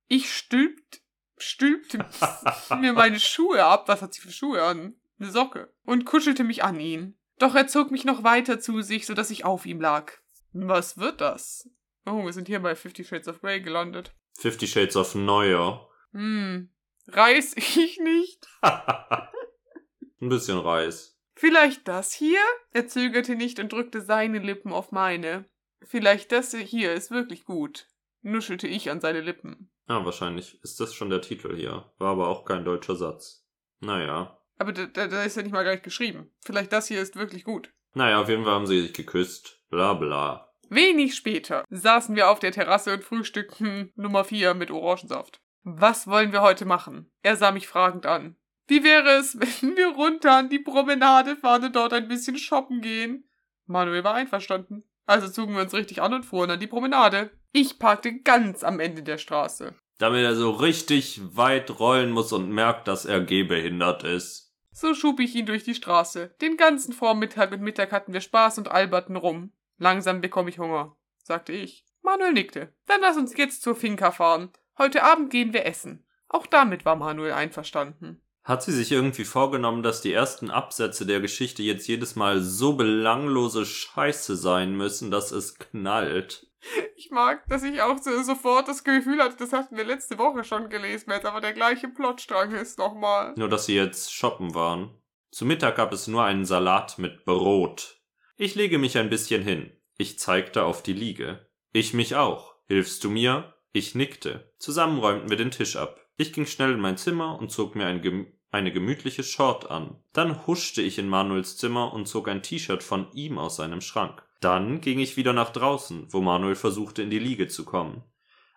Ich stülpt, stülpte mir meine Schuhe ab. Was hat sie für Schuhe an? Eine Socke. Und kuschelte mich an ihn. Doch er zog mich noch weiter zu sich, so dass ich auf ihm lag. Was wird das? Oh, wir sind hier bei Fifty Shades of Grey gelandet. Fifty Shades of Neuer. Hm. Reiß ich nicht? Ein bisschen Reis. Vielleicht das hier? Er zögerte nicht und drückte seine Lippen auf meine. Vielleicht das hier ist wirklich gut, nuschelte ich an seine Lippen. Ja, wahrscheinlich ist das schon der Titel hier. War aber auch kein deutscher Satz. Naja. Aber da, da, da ist ja nicht mal gleich geschrieben. Vielleicht das hier ist wirklich gut. Naja, auf jeden Fall haben sie sich geküsst. Bla bla. Wenig später saßen wir auf der Terrasse und frühstückten Nummer 4 mit Orangensaft. Was wollen wir heute machen? Er sah mich fragend an. Wie wäre es, wenn wir runter an die Promenade fahren und dort ein bisschen shoppen gehen? Manuel war einverstanden. Also zogen wir uns richtig an und fuhren an die Promenade. Ich parkte ganz am Ende der Straße. Damit er so richtig weit rollen muss und merkt, dass er gehbehindert ist. So schub ich ihn durch die Straße. Den ganzen Vormittag und Mittag hatten wir Spaß und alberten rum. Langsam bekomme ich Hunger, sagte ich. Manuel nickte. Dann lass uns jetzt zur Finca fahren. Heute Abend gehen wir essen. Auch damit war Manuel einverstanden. Hat sie sich irgendwie vorgenommen, dass die ersten Absätze der Geschichte jetzt jedes Mal so belanglose Scheiße sein müssen, dass es knallt? Ich mag, dass ich auch so, sofort das Gefühl hatte, das hatten wir letzte Woche schon gelesen, es aber der gleiche Plotstrang ist nochmal. Nur, dass sie jetzt shoppen waren. Zu Mittag gab es nur einen Salat mit Brot. Ich lege mich ein bisschen hin. Ich zeigte auf die Liege. Ich mich auch. Hilfst du mir? Ich nickte. Zusammen räumten wir den Tisch ab. Ich ging schnell in mein Zimmer und zog mir ein gem eine gemütliche Short an. Dann huschte ich in Manuels Zimmer und zog ein T-Shirt von ihm aus seinem Schrank. Dann ging ich wieder nach draußen, wo Manuel versuchte, in die Liege zu kommen.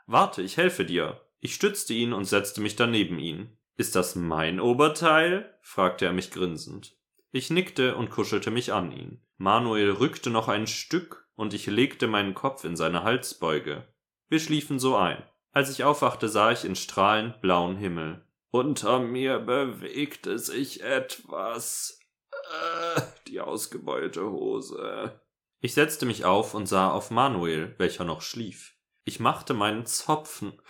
Warte, ich helfe dir. Ich stützte ihn und setzte mich dann neben ihn. Ist das mein Oberteil? fragte er mich grinsend. Ich nickte und kuschelte mich an ihn. Manuel rückte noch ein Stück und ich legte meinen Kopf in seine Halsbeuge. Wir schliefen so ein. Als ich aufwachte, sah ich in strahlend blauen Himmel. Unter mir bewegte sich etwas. Äh, die ausgebeulte Hose. Ich setzte mich auf und sah auf Manuel, welcher noch schlief. Ich machte meinen Zopfen.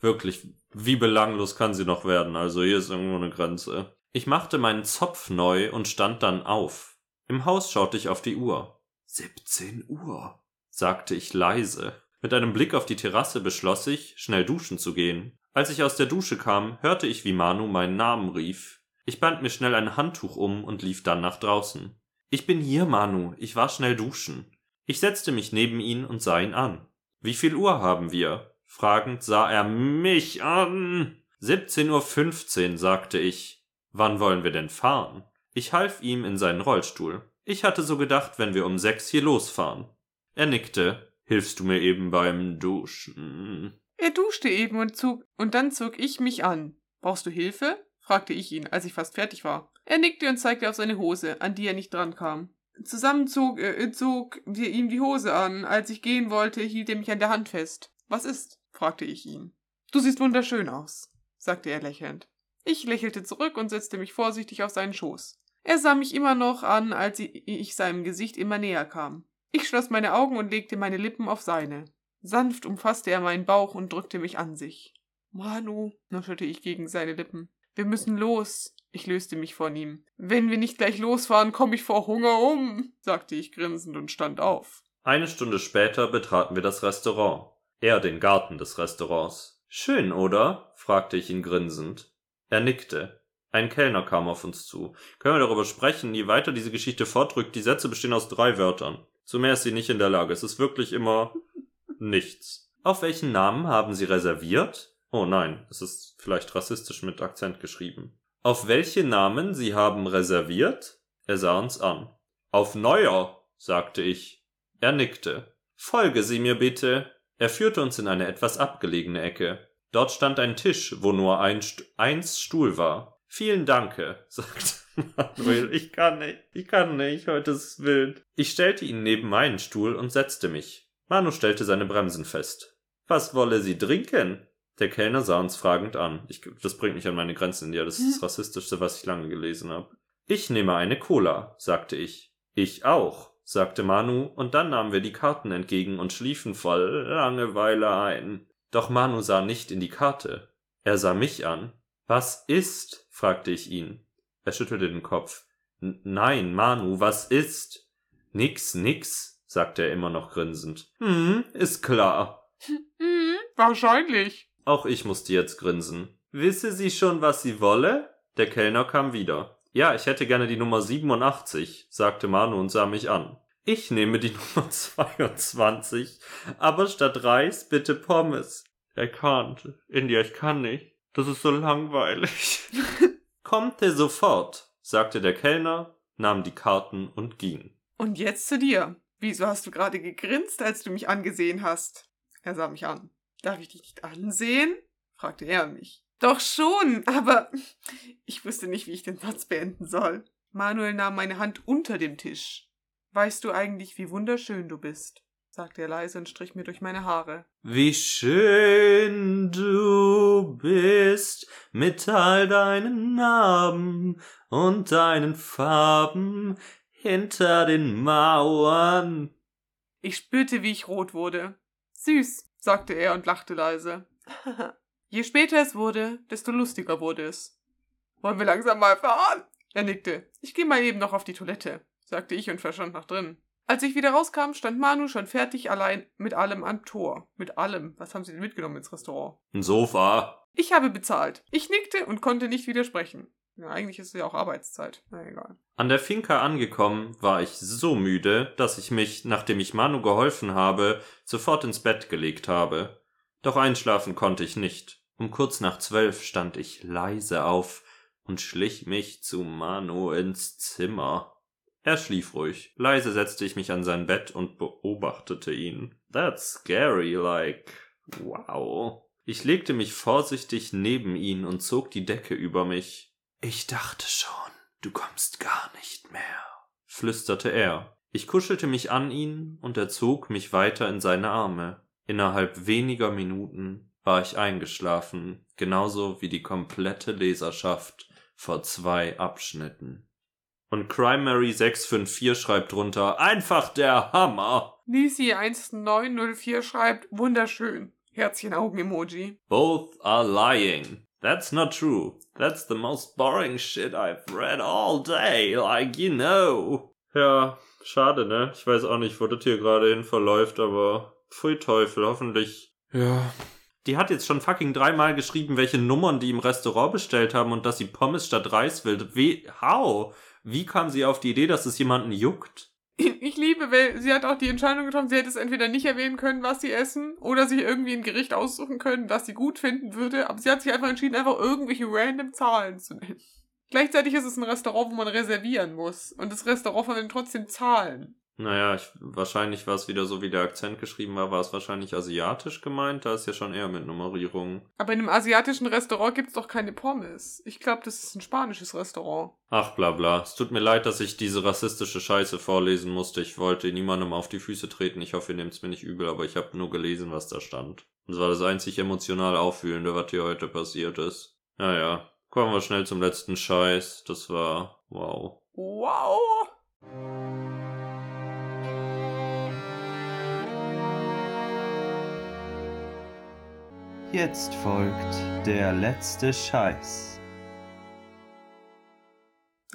Wirklich, wie belanglos kann sie noch werden? Also hier ist irgendwo eine Grenze. Ich machte meinen Zopf neu und stand dann auf. Im Haus schaute ich auf die Uhr. 17 Uhr, sagte ich leise. Mit einem Blick auf die Terrasse beschloss ich, schnell duschen zu gehen. Als ich aus der Dusche kam, hörte ich, wie Manu meinen Namen rief. Ich band mir schnell ein Handtuch um und lief dann nach draußen. Ich bin hier, Manu, ich war schnell duschen. Ich setzte mich neben ihn und sah ihn an. Wie viel Uhr haben wir? Fragend sah er mich an. 17.15 Uhr, sagte ich. Wann wollen wir denn fahren? Ich half ihm in seinen Rollstuhl. Ich hatte so gedacht, wenn wir um sechs hier losfahren. Er nickte. Hilfst du mir eben beim Duschen? Er duschte eben und zog, und dann zog ich mich an. Brauchst du Hilfe? fragte ich ihn, als ich fast fertig war. Er nickte und zeigte auf seine Hose, an die er nicht drankam. Zusammen zog, äh, zog wir ihm die Hose an. Als ich gehen wollte, hielt er mich an der Hand fest. Was ist? fragte ich ihn. Du siehst wunderschön aus, sagte er lächelnd. Ich lächelte zurück und setzte mich vorsichtig auf seinen Schoß. Er sah mich immer noch an, als ich seinem Gesicht immer näher kam. Ich schloss meine Augen und legte meine Lippen auf seine. Sanft umfasste er meinen Bauch und drückte mich an sich. Manu, nuschelte ich gegen seine Lippen. Wir müssen los. Ich löste mich von ihm. Wenn wir nicht gleich losfahren, komme ich vor Hunger um, sagte ich grinsend und stand auf. Eine Stunde später betraten wir das Restaurant. Er den Garten des Restaurants. Schön, oder? fragte ich ihn grinsend. Er nickte. Ein Kellner kam auf uns zu. Können wir darüber sprechen? Je weiter diese Geschichte fortrückt, die Sätze bestehen aus drei Wörtern. Zu mehr ist sie nicht in der Lage. Es ist wirklich immer nichts. Auf welchen Namen haben Sie reserviert? Oh nein, es ist vielleicht rassistisch mit Akzent geschrieben. Auf welche Namen Sie haben reserviert? Er sah uns an. Auf Neuer, sagte ich. Er nickte. Folge Sie mir bitte. Er führte uns in eine etwas abgelegene Ecke. Dort stand ein Tisch, wo nur ein St eins Stuhl war. Vielen Danke, sagte Manuel. Ich kann nicht, ich kann nicht, heute ist es wild. Ich stellte ihn neben meinen Stuhl und setzte mich. Manu stellte seine Bremsen fest. Was wolle sie trinken? Der Kellner sah uns fragend an. Ich, das bringt mich an meine Grenzen. Ja, das ist das Rassistischste, was ich lange gelesen habe. Ich nehme eine Cola, sagte ich. Ich auch, sagte Manu, und dann nahmen wir die Karten entgegen und schliefen voll Langeweile ein. Doch Manu sah nicht in die Karte. Er sah mich an. Was ist? fragte ich ihn. Er schüttelte den Kopf. Nein, Manu, was ist? Nix, nix, sagte er immer noch grinsend. Hm, ist klar. Hm, wahrscheinlich. Auch ich musste jetzt grinsen. Wisse sie schon, was sie wolle? Der Kellner kam wieder. Ja, ich hätte gerne die Nummer 87, sagte Manu und sah mich an. Ich nehme die Nummer 22, aber statt Reis bitte Pommes. Er kann. India, ich kann nicht. Das ist so langweilig. Kommt sofort, sagte der Kellner, nahm die Karten und ging. Und jetzt zu dir. Wieso hast du gerade gegrinst, als du mich angesehen hast? Er sah mich an. Darf ich dich nicht ansehen? fragte er mich. Doch schon, aber ich wusste nicht, wie ich den Satz beenden soll. Manuel nahm meine Hand unter dem Tisch. Weißt du eigentlich, wie wunderschön du bist? Sagte er leise und strich mir durch meine Haare. Wie schön du bist mit all deinen Narben und deinen Farben hinter den Mauern. Ich spürte, wie ich rot wurde. Süß, sagte er und lachte leise. Je später es wurde, desto lustiger wurde es. Wollen wir langsam mal fahren? Er nickte. Ich gehe mal eben noch auf die Toilette, sagte ich und verschwand nach drin. Als ich wieder rauskam, stand Manu schon fertig allein mit allem am Tor. Mit allem. Was haben Sie denn mitgenommen ins Restaurant? Ein Sofa. Ich habe bezahlt. Ich nickte und konnte nicht widersprechen. Ja, eigentlich ist es ja auch Arbeitszeit. Na egal. An der Finca angekommen, war ich so müde, dass ich mich, nachdem ich Manu geholfen habe, sofort ins Bett gelegt habe. Doch einschlafen konnte ich nicht. Um kurz nach zwölf stand ich leise auf und schlich mich zu Manu ins Zimmer. Er schlief ruhig. Leise setzte ich mich an sein Bett und beobachtete ihn. That's scary, like. Wow. Ich legte mich vorsichtig neben ihn und zog die Decke über mich. Ich dachte schon, du kommst gar nicht mehr, flüsterte er. Ich kuschelte mich an ihn und er zog mich weiter in seine Arme. Innerhalb weniger Minuten war ich eingeschlafen, genauso wie die komplette Leserschaft vor zwei Abschnitten. Und Crimary654 schreibt drunter, einfach der Hammer. Lisi1904 schreibt, wunderschön. Herzchen Augen-Emoji. Both are lying. That's not true. That's the most boring shit I've read all day, like you know. Ja, schade, ne? Ich weiß auch nicht, wo das hier gerade hin verläuft, aber pfui Teufel, hoffentlich. Ja. Die hat jetzt schon fucking dreimal geschrieben, welche Nummern die im Restaurant bestellt haben und dass sie Pommes statt Reis will. Wie, how? Wie kam sie auf die Idee, dass es jemanden juckt? Ich liebe, weil sie hat auch die Entscheidung getroffen, sie hätte es entweder nicht erwähnen können, was sie essen, oder sich irgendwie ein Gericht aussuchen können, das sie gut finden würde, aber sie hat sich einfach entschieden, einfach irgendwelche random Zahlen zu nennen. Gleichzeitig ist es ein Restaurant, wo man reservieren muss. Und das Restaurant verwendet trotzdem Zahlen. Naja, ich, wahrscheinlich war es wieder so, wie der Akzent geschrieben war, war es wahrscheinlich asiatisch gemeint, da ist ja schon eher mit Nummerierung. Aber in einem asiatischen Restaurant gibt's doch keine Pommes. Ich glaube, das ist ein spanisches Restaurant. Ach bla bla. Es tut mir leid, dass ich diese rassistische Scheiße vorlesen musste. Ich wollte niemandem auf die Füße treten. Ich hoffe, ihr nehmt's mir nicht übel, aber ich habe nur gelesen, was da stand. Und das war das einzig emotional Auffühlende, was hier heute passiert ist. Naja, kommen wir schnell zum letzten Scheiß. Das war wow. Wow! Jetzt folgt der letzte Scheiß.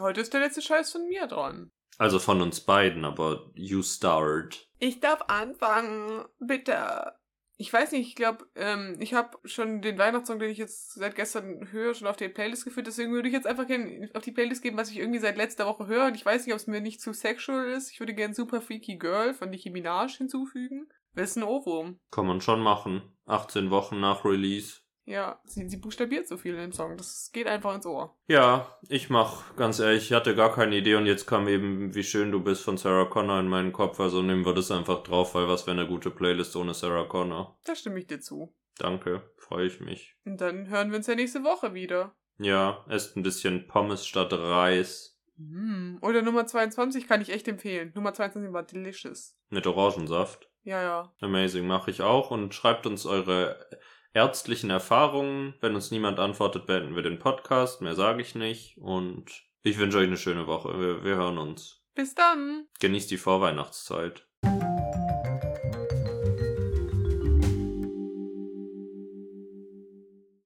Heute ist der letzte Scheiß von mir dran. Also von uns beiden, aber you start. Ich darf anfangen, bitte. Ich weiß nicht, ich glaube, ähm, ich habe schon den Weihnachtssong, den ich jetzt seit gestern höre, schon auf die Playlist geführt. Deswegen würde ich jetzt einfach gerne auf die Playlist geben, was ich irgendwie seit letzter Woche höre. Und ich weiß nicht, ob es mir nicht zu sexual ist. Ich würde gerne Super Freaky Girl von Nicki Minaj hinzufügen. Ist ein Ohrwurm. Kann man schon machen. 18 Wochen nach Release. Ja, sie, sie buchstabiert so viel in dem Song. Das geht einfach ins Ohr. Ja, ich mach, ganz ehrlich, ich hatte gar keine Idee und jetzt kam eben, wie schön du bist von Sarah Connor in meinen Kopf. Also nehmen wir das einfach drauf, weil was wäre eine gute Playlist ohne Sarah Connor. Da stimme ich dir zu. Danke, freue ich mich. Und dann hören wir uns ja nächste Woche wieder. Ja, esst ein bisschen Pommes statt Reis. Mm. Oder Nummer 22 kann ich echt empfehlen. Nummer 22 war delicious. Mit Orangensaft. Ja, ja. Amazing, mache ich auch. Und schreibt uns eure ärztlichen Erfahrungen. Wenn uns niemand antwortet, beenden wir den Podcast. Mehr sage ich nicht. Und ich wünsche euch eine schöne Woche. Wir, wir hören uns. Bis dann. Genießt die Vorweihnachtszeit.